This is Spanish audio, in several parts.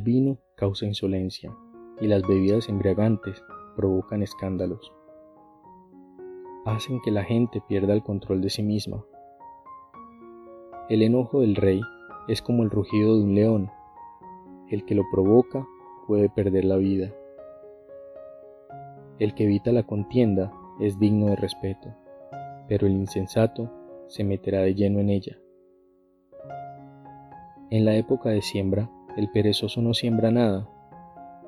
vino causa insolencia y las bebidas embriagantes provocan escándalos. Hacen que la gente pierda el control de sí misma. El enojo del rey es como el rugido de un león. El que lo provoca puede perder la vida. El que evita la contienda es digno de respeto, pero el insensato se meterá de lleno en ella. En la época de siembra, el perezoso no siembra nada.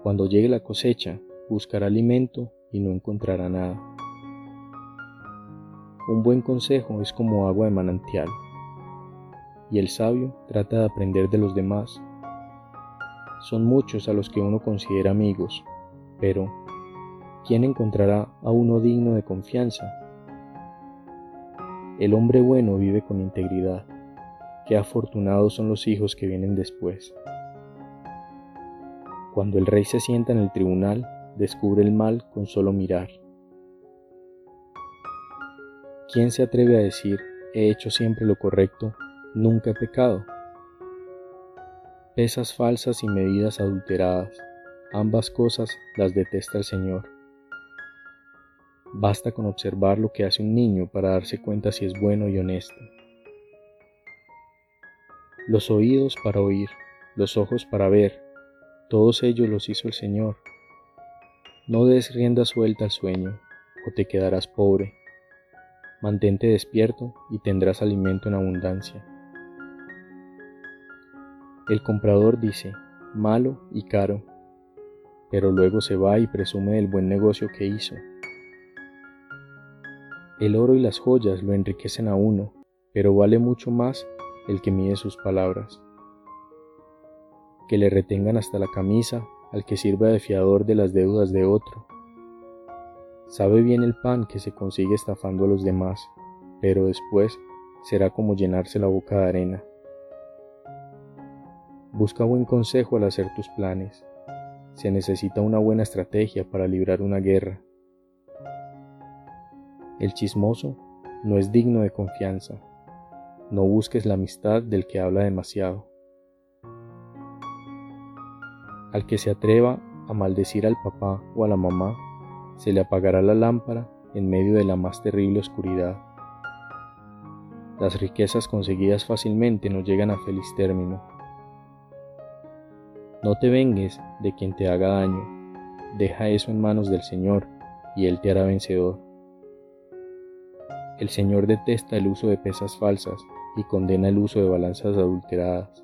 Cuando llegue la cosecha, buscará alimento y no encontrará nada. Un buen consejo es como agua de manantial, y el sabio trata de aprender de los demás. Son muchos a los que uno considera amigos, pero ¿quién encontrará a uno digno de confianza? El hombre bueno vive con integridad. Qué afortunados son los hijos que vienen después. Cuando el rey se sienta en el tribunal, descubre el mal con solo mirar. ¿Quién se atreve a decir, he hecho siempre lo correcto, nunca he pecado? Pesas falsas y medidas adulteradas, ambas cosas las detesta el Señor. Basta con observar lo que hace un niño para darse cuenta si es bueno y honesto. Los oídos para oír, los ojos para ver, todos ellos los hizo el Señor. No des rienda suelta al sueño, o te quedarás pobre. Mantente despierto y tendrás alimento en abundancia. El comprador dice, malo y caro, pero luego se va y presume del buen negocio que hizo. El oro y las joyas lo enriquecen a uno, pero vale mucho más el que mide sus palabras. Que le retengan hasta la camisa al que sirva de fiador de las deudas de otro. Sabe bien el pan que se consigue estafando a los demás, pero después será como llenarse la boca de arena. Busca buen consejo al hacer tus planes. Se necesita una buena estrategia para librar una guerra. El chismoso no es digno de confianza. No busques la amistad del que habla demasiado. Al que se atreva a maldecir al papá o a la mamá, se le apagará la lámpara en medio de la más terrible oscuridad. Las riquezas conseguidas fácilmente no llegan a feliz término. No te vengues de quien te haga daño, deja eso en manos del Señor, y Él te hará vencedor. El Señor detesta el uso de pesas falsas y condena el uso de balanzas adulteradas.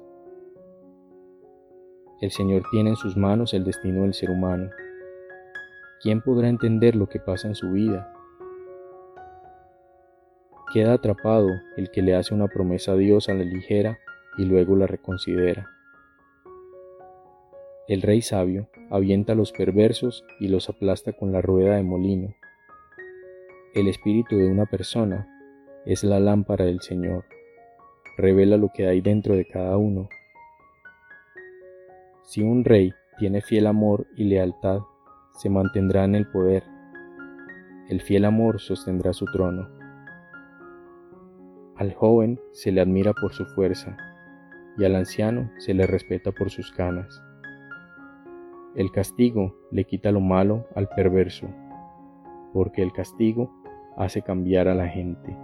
El Señor tiene en sus manos el destino del ser humano. ¿Quién podrá entender lo que pasa en su vida? Queda atrapado el que le hace una promesa a Dios a la ligera y luego la reconsidera. El rey sabio avienta a los perversos y los aplasta con la rueda de molino. El espíritu de una persona es la lámpara del Señor. Revela lo que hay dentro de cada uno. Si un rey tiene fiel amor y lealtad, se mantendrá en el poder. El fiel amor sostendrá su trono. Al joven se le admira por su fuerza y al anciano se le respeta por sus canas. El castigo le quita lo malo al perverso, porque el castigo hace cambiar a la gente.